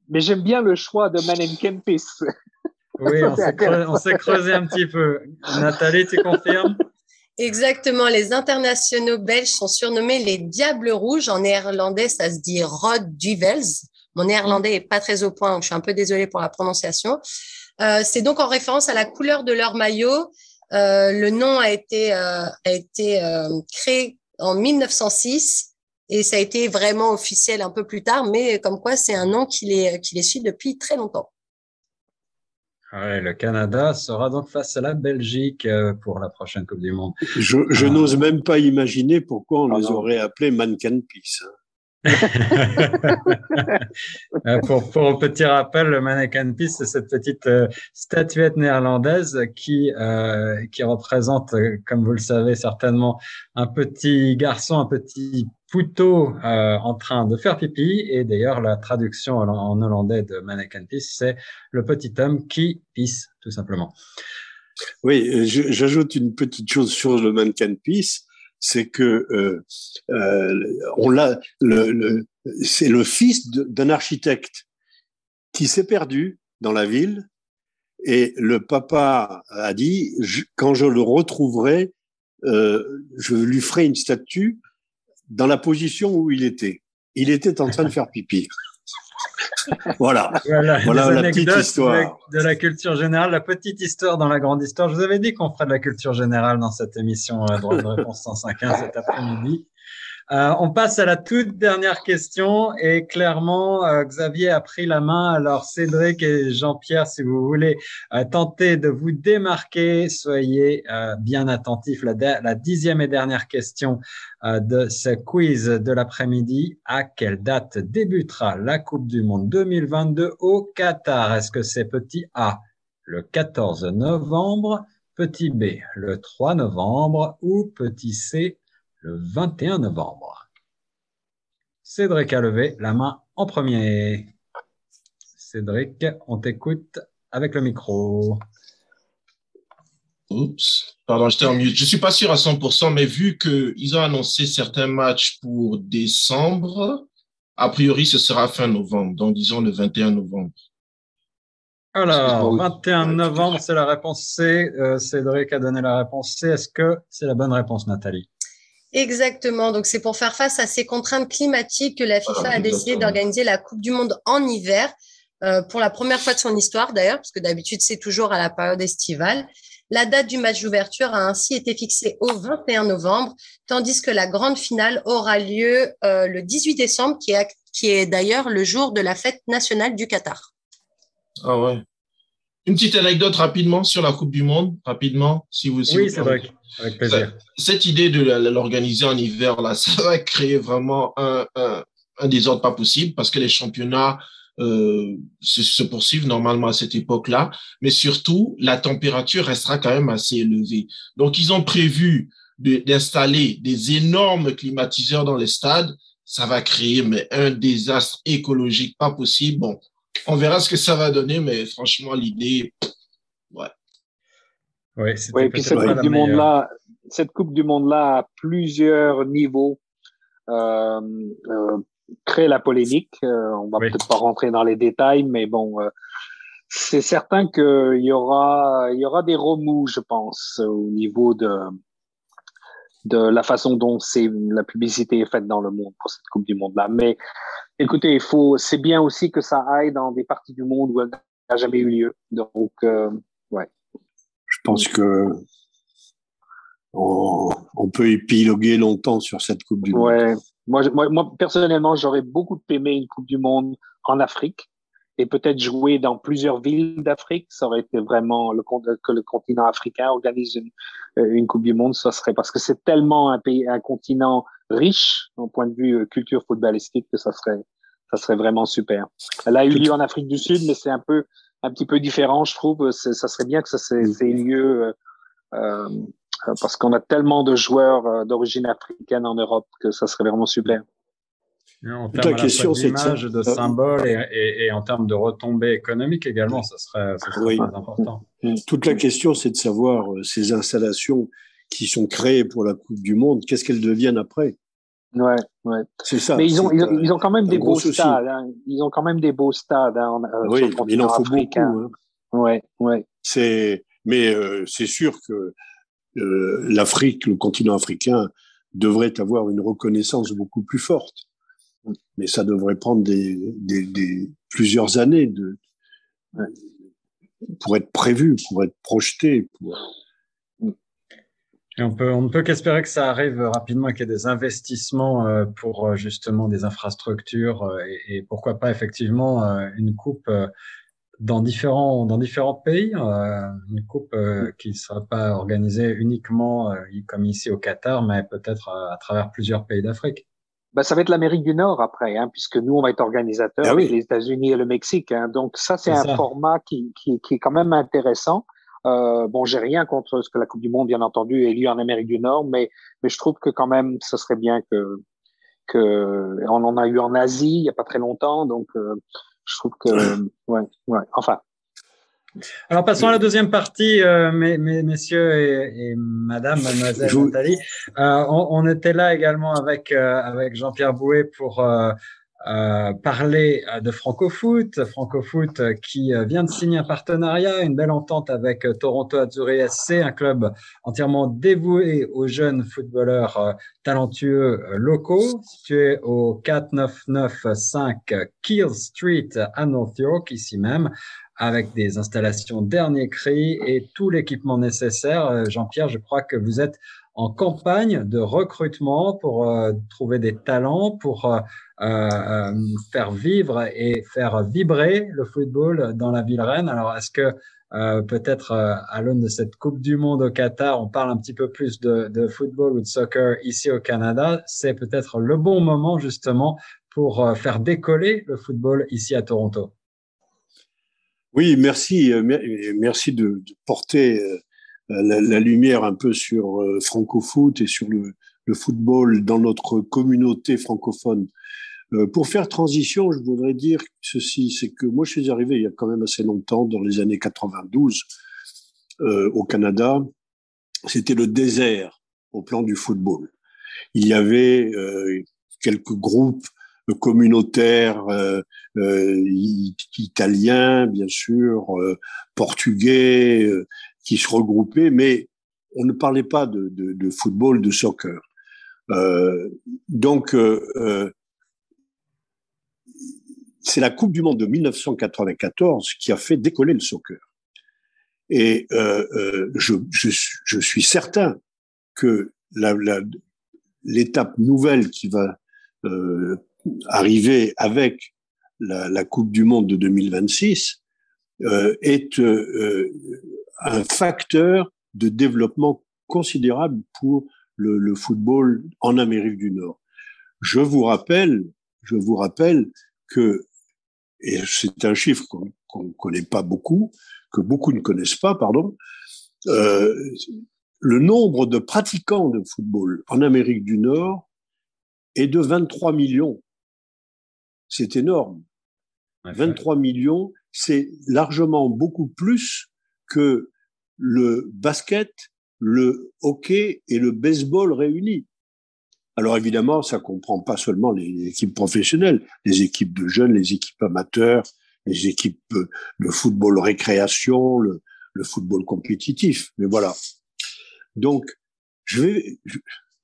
Mais j'aime bien le choix de mannequin peace. Oui, on s'est creusé un petit peu. Nathalie, tu confirmes? Exactement. Les internationaux belges sont surnommés les Diables Rouges. En néerlandais, ça se dit Rod Duvels. Mon néerlandais est pas très au point, donc je suis un peu désolée pour la prononciation. Euh, c'est donc en référence à la couleur de leur maillot. Euh, le nom a été, euh, a été euh, créé en 1906 et ça a été vraiment officiel un peu plus tard, mais comme quoi c'est un nom qui les, qui les suit depuis très longtemps le Canada sera donc face à la Belgique euh, pour la prochaine Coupe du Monde. Je, ah. n'ose même pas imaginer pourquoi on ah les aurait appelés Mannequin Peace. Hein. Euh, pour, pour un petit rappel, le Mannequin Peace, c'est cette petite euh, statuette néerlandaise qui, qui représente, comme vous le savez certainement, un petit garçon, un petit Pouto euh, en train de faire pipi. Et d'ailleurs, la traduction en, hollandais de Mannequin Piss, c'est le petit homme qui pisse, tout simplement. Oui, j'ajoute une petite chose sur le Mannequin Piss, c'est que euh, euh, on l'a, le, le, c'est le fils d'un architecte qui s'est perdu dans la ville et le papa a dit quand je le retrouverai, euh, je lui ferai une statue dans la position où il était. Il était en train de faire pipi. voilà. Voilà, la petite histoire. De la culture générale, la petite histoire dans la grande histoire. Je vous avais dit qu'on ferait de la culture générale dans cette émission euh, Droit de réponse 105.1 cet après-midi. Euh, on passe à la toute dernière question et clairement, euh, Xavier a pris la main. Alors Cédric et Jean-Pierre, si vous voulez euh, tenter de vous démarquer, soyez bien attentifs. La, la, dixième et dernière question de ce quiz de l'après-midi. À quelle date débutera la Coupe du Monde 2022 au Qatar? Est-ce que c'est petit A le 14 novembre, petit B le 3 novembre ou petit C le 21 novembre. Cédric a levé la main en premier. Cédric, on t'écoute avec le micro. Oups, pardon, j'étais en mute. Je suis pas sûr à 100%, mais vu qu'ils ont annoncé certains matchs pour décembre, a priori, ce sera fin novembre, donc disons le 21 novembre. Alors, 21 novembre, c'est la réponse C. Euh, Cédric a donné la réponse C. Est-ce que c'est la bonne réponse, Nathalie? Exactement. Donc, c'est pour faire face à ces contraintes climatiques que la FIFA a décidé d'organiser la Coupe du Monde en hiver, euh, pour la première fois de son histoire d'ailleurs, parce que d'habitude, c'est toujours à la période estivale. La date du match d'ouverture a ainsi été fixée au 21 novembre, tandis que la grande finale aura lieu euh, le 18 décembre, qui est, qui est d'ailleurs le jour de la fête nationale du Qatar. Ah ouais. Une petite anecdote rapidement sur la Coupe du Monde, rapidement, si vous. oui, c'est vrai. Avec plaisir. Cette idée de l'organiser en hiver, là, ça va créer vraiment un, un, un désordre pas possible parce que les championnats euh, se, se, poursuivent normalement à cette époque-là, mais surtout la température restera quand même assez élevée. Donc ils ont prévu d'installer des énormes climatiseurs dans les stades. Ça va créer mais un désastre écologique pas possible. Bon, on verra ce que ça va donner, mais franchement, l'idée, ouais. Oui, puis cette coupe, du monde -là, cette coupe du Monde-là a plusieurs niveaux. Euh, euh, crée la polémique. on va peut-être pas rentrer dans les détails, mais bon, c'est certain qu'il y aura, il y aura des remous, je pense, au niveau de de la façon dont c'est la publicité est faite dans le monde pour cette Coupe du Monde là. Mais écoutez, il faut, c'est bien aussi que ça aille dans des parties du monde où elle n'a jamais eu lieu. Donc, euh, ouais. Je pense que on, peut épiloguer longtemps sur cette Coupe du Monde. Moi, moi, moi personnellement, j'aurais beaucoup aimé une Coupe du Monde en Afrique et peut-être jouer dans plusieurs villes d'Afrique. Ça aurait été vraiment le que le continent africain organise une, euh, une Coupe du Monde. Ça serait parce que c'est tellement un pays, un continent riche au point de vue euh, culture footballistique que ça serait, ça serait vraiment super. Elle a eu lieu en Afrique du Sud, mais c'est un peu, un petit peu différent, je trouve. Ça serait bien que ça ait lieu euh, euh, parce qu'on a tellement de joueurs d'origine africaine en Europe que ça serait vraiment super. En termes la question, d'image, de symbole et, et, en termes de retombées économiques également, ça serait, ça serait très important. Mm. Toute la question, c'est de savoir euh, ces installations qui sont créées pour la Coupe du Monde, qu'est-ce qu'elles deviennent après? Ouais, ouais. C'est ça. Mais ils ont, ils ont, quand même des beaux stades. Hein. Ils ont quand même des beaux stades. Hein, euh, oui, il en faut beaucoup. Hein. Ouais, ouais. C'est, mais euh, c'est sûr que euh, l'Afrique, le continent africain, devrait avoir une reconnaissance beaucoup plus forte mais ça devrait prendre des, des, des plusieurs années de, pour être prévu, pour être projeté. Et on peut, on ne peut qu'espérer que ça arrive rapidement qu'il y ait des investissements euh, pour euh, justement des infrastructures euh, et, et pourquoi pas effectivement une coupe dans différents, dans différents pays, une coupe qui ne sera pas organisée uniquement comme ici au Qatar, mais peut-être à travers plusieurs pays d'Afrique. Ben, ça va être l'Amérique du Nord après, hein, puisque nous, on va être organisateurs avec les États-Unis et le Mexique. Hein. Donc ça, c'est un format qui, qui, qui, est quand même intéressant. Euh, bon, j'ai rien contre ce que la Coupe du Monde, bien entendu, ait lieu en Amérique du Nord, mais, mais je trouve que quand même, ce serait bien que, que on en a eu en Asie il y a pas très longtemps, donc euh, je trouve que, ouais, ouais. Enfin, alors passons à la deuxième partie, euh, messieurs et, madame, mademoiselle Nathalie. Euh, on, était là également avec, euh, avec Jean-Pierre Bouet pour parler de Francofoot. Francofoot qui vient de signer un partenariat, une belle entente avec Toronto Azzurri SC, un club entièrement dévoué aux jeunes footballeurs talentueux locaux, situé au 4995 Keel Street à North York, ici même avec des installations dernier cri et tout l'équipement nécessaire. Euh, Jean-Pierre, je crois que vous êtes en campagne de recrutement pour euh, trouver des talents, pour euh, euh, faire vivre et faire vibrer le football dans la ville reine. Alors, est-ce que peut-être à l'aune de cette Coupe du Monde au Qatar, on parle un petit peu plus de football ou de soccer ici au Canada? C'est peut-être le bon moment justement pour faire décoller le football ici à Toronto. Oui, merci, euh, merci de, porter euh, la, lumière un peu sur euh, francofoot et sur le, football dans notre communauté francophone. pour faire transition, je voudrais dire ceci, c'est que moi je suis arrivé il y a quand même assez longtemps, dans les années 92, au Canada. C'était le désert au plan du football. Il y avait quelques groupes communautaires euh, euh, italiens, bien sûr, euh, portugais, qui se regroupaient, mais on ne parlait pas de, de, football, de soccer. donc, c'est la Coupe du Monde de 1994 qui a fait décoller le soccer. Et euh, je, je, suis certain que l'étape nouvelle qui va euh, arriver avec la, Coupe du Monde de 2026 euh, est euh, un facteur de développement considérable pour le, le, football en Amérique du Nord. Je vous rappelle, je vous rappelle que, et c'est un chiffre qu'on ne connaît pas beaucoup, que beaucoup ne connaissent pas, pardon, euh, le nombre de pratiquants de football en Amérique du Nord est de 23 millions. C'est énorme. 23 millions, c'est largement beaucoup plus que le basket, le hockey et le baseball réunis. Alors évidemment, ça comprend pas seulement les équipes professionnelles, les équipes de jeunes, les équipes amateurs, les équipes de football récréation, le, football compétitif. Mais voilà. Donc, je vais,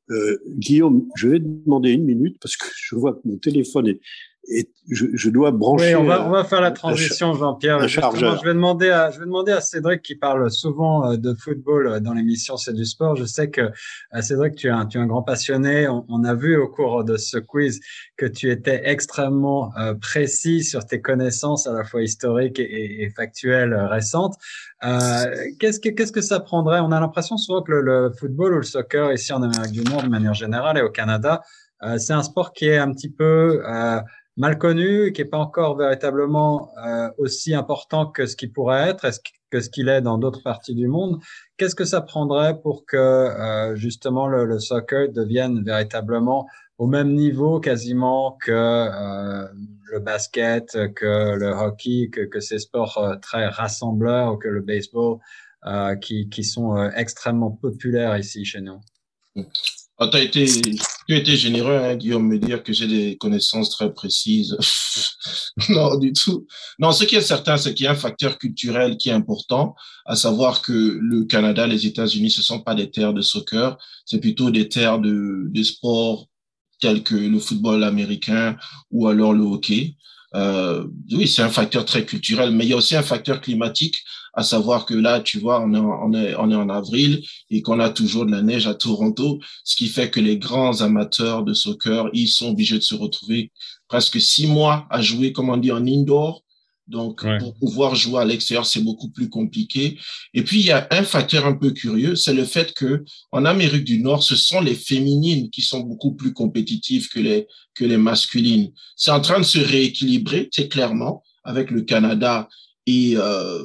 euh, Guillaume, je vais demander une minute parce que je vois que mon téléphone est, et je, dois brancher. Oui, on va, on va faire la transition, Jean-Pierre. Je vais demander à, je vais demander à Cédric qui parle souvent euh, de football euh, dans l'émission C'est du sport. Je sais que euh, Cédric, tu es un, tu es un grand passionné. On, a vu au cours de ce quiz que tu étais extrêmement précis sur tes connaissances à la fois historiques et, et, factuelles récentes. Euh, qu'est-ce que qu'est-ce que ça prendrait? On a l'impression souvent que le, le, football ou le soccer ici en Amérique du Nord de manière générale et au Canada, euh, c'est un sport qui est un petit peu euh, mal connu, qui n'est pas encore véritablement euh, aussi important que ce qu'il pourrait être, que ce qu'il est dans d'autres parties du monde. Qu'est-ce que ça prendrait pour que euh, justement le, le, soccer devienne véritablement au même niveau quasiment que euh, le basket, que le hockey, que, que ces sports euh, très rassembleurs, ou que le baseball, euh, qui, qui sont extrêmement populaires ici chez nous? Tu as été, as été généreux, hein, Guillaume, me dire que j'ai des connaissances très précises. non, du tout. Non, ce qui est certain, c'est qu'il y a un facteur culturel qui est important, à savoir que le Canada, les États-Unis, ce sont pas des terres de soccer, c'est plutôt des terres de, de sport tels que le football américain ou alors le hockey. Euh, oui, c'est un facteur très culturel, mais il y a aussi un facteur climatique à savoir que là, tu vois, on est, on est, on est en avril et qu'on a toujours de la neige à Toronto, ce qui fait que les grands amateurs de soccer, ils sont obligés de se retrouver presque six mois à jouer, comme on dit, en indoor. Donc, pour pouvoir jouer à l'extérieur, c'est beaucoup plus compliqué. Et puis, il y a un facteur un peu curieux, c'est le fait que en Amérique du Nord, ce sont les féminines qui sont beaucoup plus compétitives que les que les masculines. C'est en train de se rééquilibrer, c'est clairement, avec le Canada et, euh,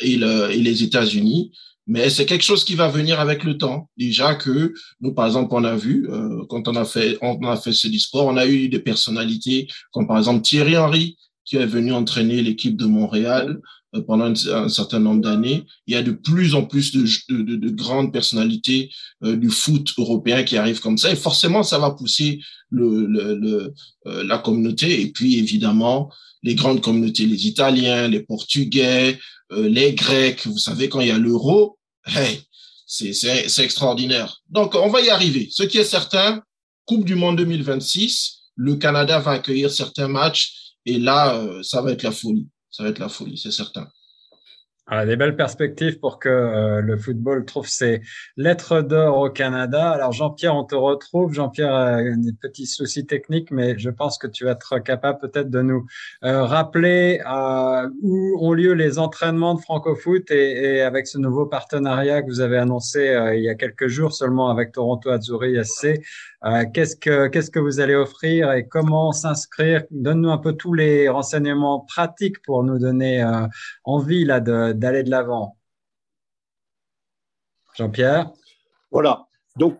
et, le, et, les États-Unis. Mais c'est quelque chose qui va venir avec le temps. Déjà que nous, par exemple, on a vu euh, quand on a fait on a fait ce sport, on a eu des personnalités comme par exemple Thierry Henry qui est venu entraîner l'équipe de Montréal euh, pendant un, certain nombre d'années. Il y a de plus en plus de, de, de grandes personnalités euh, du foot européen qui arrivent comme ça, et forcément, ça va pousser le, le, le euh, la communauté. Et puis, évidemment, les grandes communautés, les Italiens, les Portugais, les Grecs. Vous savez, quand il y a l'euro, hey, c'est extraordinaire. Donc, on va y arriver. Ce qui est certain, Coupe du Monde 2026, le Canada va accueillir certains matchs et là, euh, ça va être la folie. Ça va être la folie, c'est certain. Ah, des belles perspectives pour que euh, le football trouve ses lettres d'or au Canada. Alors Jean-Pierre, on te retrouve. Jean-Pierre a des petits soucis techniques, mais je pense que tu vas être capable peut-être de nous euh, rappeler euh, où ont lieu les entraînements de Francofoot et, et, avec ce nouveau partenariat que vous avez annoncé il y a quelques jours seulement avec Toronto Azzurri SC. qu'est-ce que qu'est-ce que vous allez offrir et comment s'inscrire? Donne-nous un peu tous les renseignements pratiques pour nous donner envie là de d'aller de l'avant. Jean-Pierre? Voilà. Donc,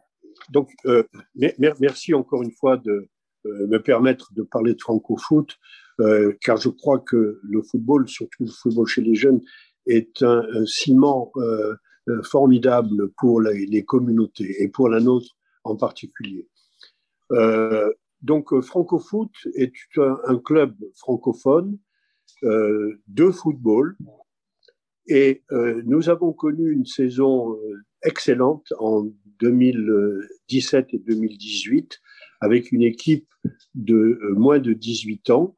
donc euh, merci encore une fois de euh, me permettre de parler de franco-foot, euh, car je crois que le football, surtout le football chez les jeunes, est un, ciment formidable pour les, communautés et pour la nôtre en particulier. donc, franco-foot est un, un club francophone de football et euh, nous avons connu une saison euh, excellente en 2017 et 2018 avec une équipe de euh, moins de 18 ans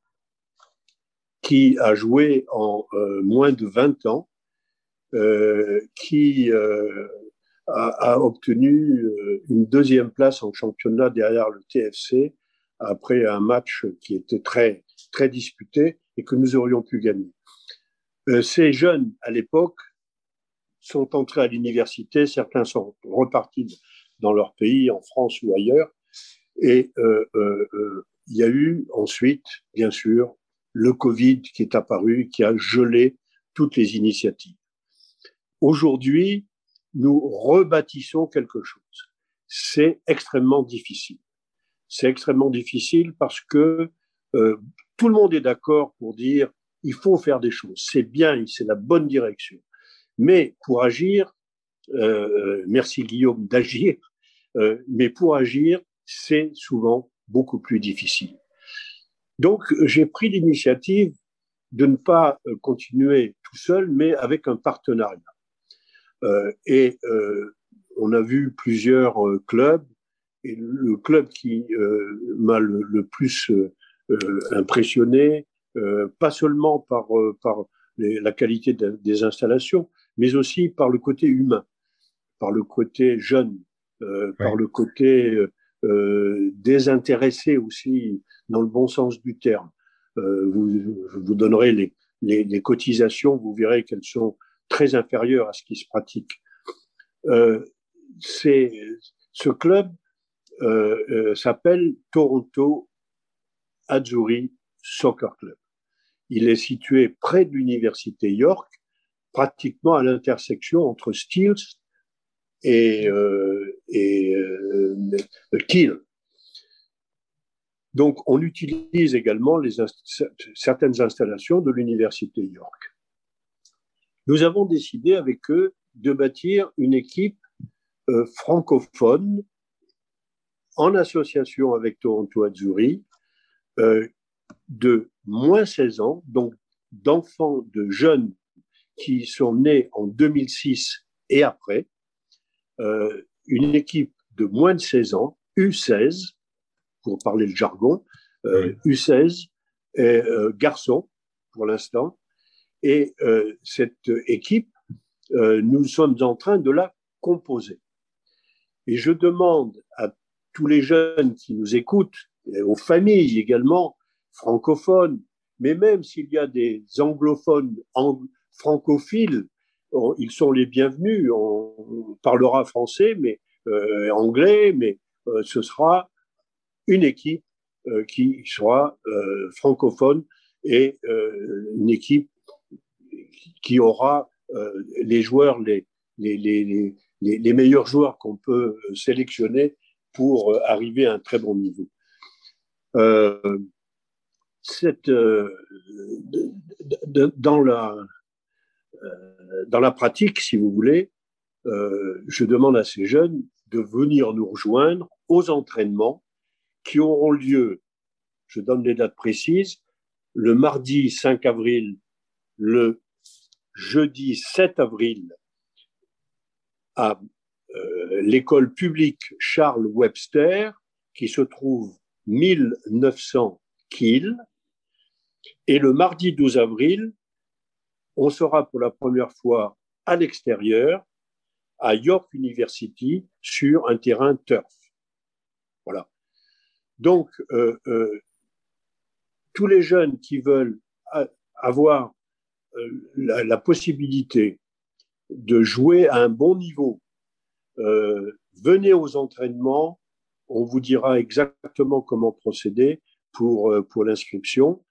qui a joué en moins de 20 ans, qui a, a, obtenu une deuxième place en championnat derrière le TFC après un match qui était très, très disputé et que nous aurions pu gagner. Euh, ces jeunes, à l'époque, sont entrés à l'université, certains sont repartis dans leur pays, en France ou ailleurs, et euh, euh, il y a eu ensuite, bien sûr, le Covid qui est apparu, qui a gelé toutes les initiatives. Aujourd'hui, nous rebâtissons quelque chose. C'est extrêmement difficile. C'est extrêmement difficile parce que euh, tout le monde est d'accord pour dire il faut faire des choses. C'est bien, c'est la bonne direction. Mais pour agir, euh, merci Guillaume d'agir, euh, mais pour agir, c'est souvent beaucoup plus difficile. Donc, j'ai pris l'initiative de ne pas euh, continuer tout seul, mais avec un partenariat. Et on a vu plusieurs clubs, et le club qui m'a le, plus impressionné, pas seulement par, par la qualité des installations, mais aussi par le côté humain, par le côté jeune, par le côté désintéressé aussi dans le bon sens du terme. Euh, vous, vous donnerai les, les, les, cotisations, vous verrez qu'elles sont très inférieures à ce qui se pratique. Euh, ce club euh, euh, s'appelle Toronto Azzurri Soccer Club. Il est situé près de l'université York, pratiquement à l'intersection entre Steeles et, euh, et euh, Kiel. Donc, on utilise également certaines installations de l'Université York. Nous avons décidé avec eux de bâtir une équipe euh, francophone en association avec Toronto Azzurri euh, de moins 16 ans, donc d'enfants, de jeunes qui sont nés en 2006 et après, euh, une équipe de moins de 16 ans, U16, pour parler le jargon, euh, U16 et euh, garçon pour l'instant. Et euh, cette équipe, nous sommes en train de la composer. Et je demande à tous les jeunes qui nous écoutent, et aux familles également, francophones, mais même s'il y a des anglophones francophiles, ils sont les bienvenus. On, parlera français, mais anglais, mais ce sera une équipe euh, qui soit euh, francophone et euh, une équipe qui aura les joueurs, les, les, les, les meilleurs joueurs qu'on peut sélectionner pour arriver à un très bon niveau. Cette, dans, la, dans la pratique, si vous voulez, je demande à ces jeunes de venir nous rejoindre aux entraînements qui auront lieu, je donne les dates précises, le mardi 5 avril, le jeudi 7 avril à euh, l'école publique Charles Webster, qui se trouve 1900 Kiel. Et le mardi 12 avril, on sera pour la première fois à l'extérieur, à York University, sur un terrain turf. Voilà. Donc, euh, euh, tous les jeunes qui veulent avoir euh, la, possibilité de jouer à un bon niveau, venez aux entraînements, on vous dira exactement comment procéder pour, pour l'inscription.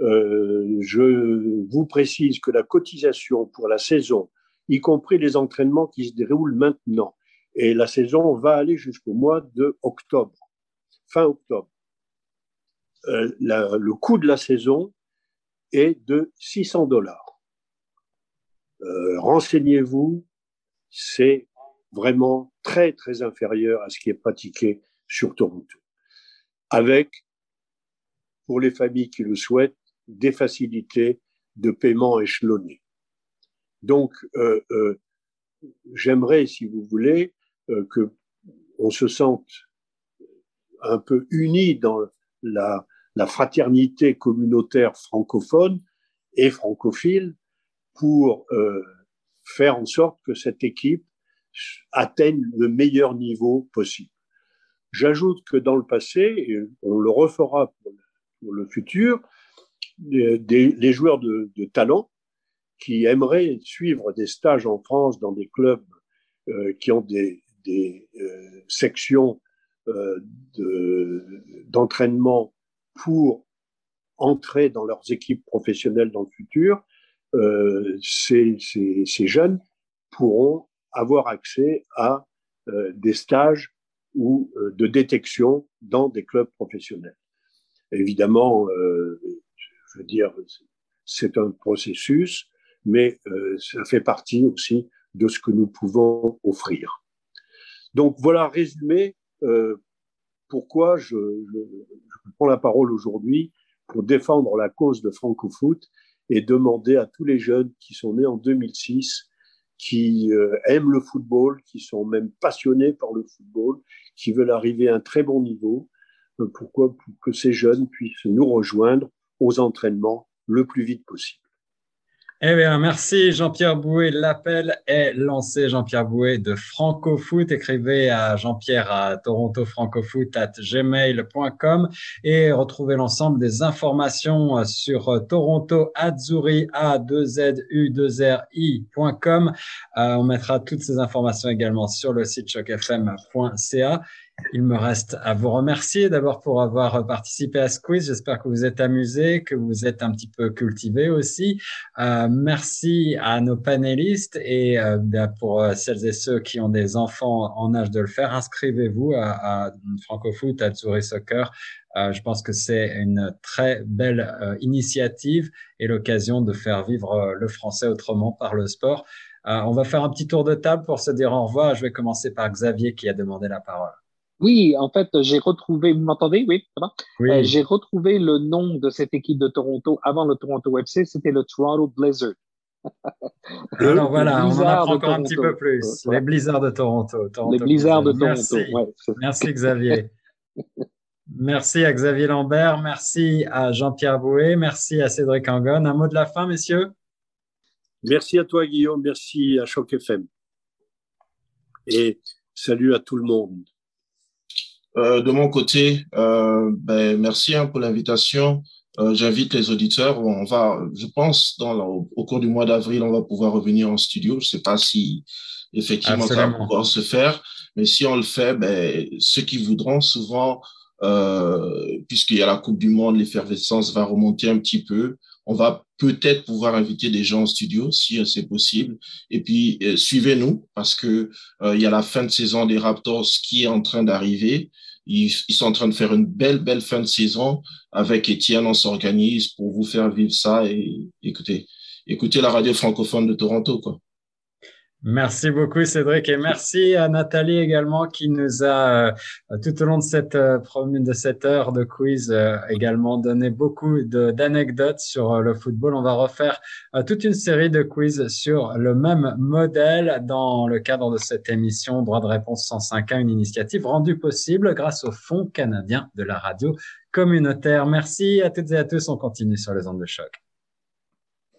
Je vous précise que la cotisation pour la saison, y compris les entraînements qui se déroulent maintenant, et la saison va aller jusqu'au mois de octobre fin octobre. Euh, le coût de la saison est de 600 dollars. Euh, renseignez-vous, c'est vraiment très très inférieur à ce qui est pratiqué sur Toronto. Avec, pour les familles qui le souhaitent, des facilités de paiement échelonnées. Donc, euh, j'aimerais, si vous voulez, que on se sente un peu unis dans la, la fraternité communautaire francophone et francophile pour euh, faire en sorte que cette équipe atteigne le meilleur niveau possible. J'ajoute que dans le passé, et on le refera pour le, futur, les, les joueurs de, talent qui aimeraient suivre des stages en France dans des clubs euh, qui ont des, des euh, sections euh, d'entraînement pour entrer dans leurs équipes professionnelles dans le futur, euh, ces, jeunes pourront avoir accès à euh, des stages ou euh, de détection dans des clubs professionnels. Évidemment, euh, je veux dire, c'est un processus, mais euh, ça fait partie aussi de ce que nous pouvons offrir. Donc voilà résumé euh, pourquoi je, prends la parole aujourd'hui pour défendre la cause de Francofoot et demander à tous les jeunes qui sont nés en 2006, qui euh, aiment le football, qui sont même passionnés par le football, qui veulent arriver à un très bon niveau, euh, pourquoi pour que ces jeunes puissent nous rejoindre aux entraînements le plus vite possible. Eh bien, merci Jean-Pierre Bouet. L'appel est lancé. Jean-Pierre Bouet de Francofoot. Écrivez à Jean-Pierre à torontofrancofoot at gmail.com et retrouvez l'ensemble des informations sur Toronto Azzurri a 2 z u 2 r i.com. Euh, on mettra toutes ces informations également sur le site chocfm.ca. Il me reste à vous remercier d'abord pour avoir participé à ce quiz. J'espère que vous êtes amusés, que vous êtes un petit peu cultivés aussi. Euh, merci à nos panélistes et euh, ben, pour euh, celles et ceux qui ont des enfants en âge de le faire, inscrivez-vous à, à Francofoot, à Tsuri Soccer. Euh, je pense que c'est une très belle euh, initiative et l'occasion de faire vivre le français autrement par le sport. on va faire un petit tour de table pour se dire au revoir. Je vais commencer par Xavier qui a demandé la parole. Oui, en fait, j'ai retrouvé, vous m'entendez? Oui, ça va? Oui. Euh, j'ai retrouvé le nom de cette équipe de Toronto avant le Toronto FC, c'était le Toronto Blizzard. Alors voilà, on en apprend encore un petit peu plus. Les Blizzards de Toronto. les Blizzards de Toronto, Merci, ouais, Merci Xavier. merci à Xavier Lambert, merci à Jean-Pierre Bouet, merci à Cédric Angon. Un mot de la fin, messieurs? Merci à toi, Guillaume, merci à Choc FM. Et salut à tout le monde. Euh, de mon côté, euh, ben, merci hein, pour l'invitation. Euh, j'invite les auditeurs. on va, je pense, dans au cours du mois d'avril, on va pouvoir revenir en studio. Je ne sais pas si effectivement ça va pouvoir se faire, mais si on le fait, ben, ceux qui voudront, souvent, puisqu'il y a la Coupe du Monde, l'effervescence va remonter un petit peu. On va peut-être pouvoir inviter des gens en studio si c'est possible. Et puis suivez-nous parce que il y a la fin de saison des Raptors qui est en train d'arriver. Ils, sont en train de faire une belle, belle fin de saison. Avec Étienne, on s'organise pour vous faire vivre ça et écoutez, écoutez la radio francophone de Toronto, quoi. Merci beaucoup Cédric et merci à Nathalie également qui nous a euh, tout au long de cette euh, de cette heure de quiz euh, également donné beaucoup d'anecdotes sur le football. On va refaire toute une série de quiz sur le même modèle dans le cadre de cette émission Droit de réponse 105 une initiative rendue possible grâce au Fonds canadien de la radio communautaire. Merci à toutes et à tous. On continue sur les ondes de choc.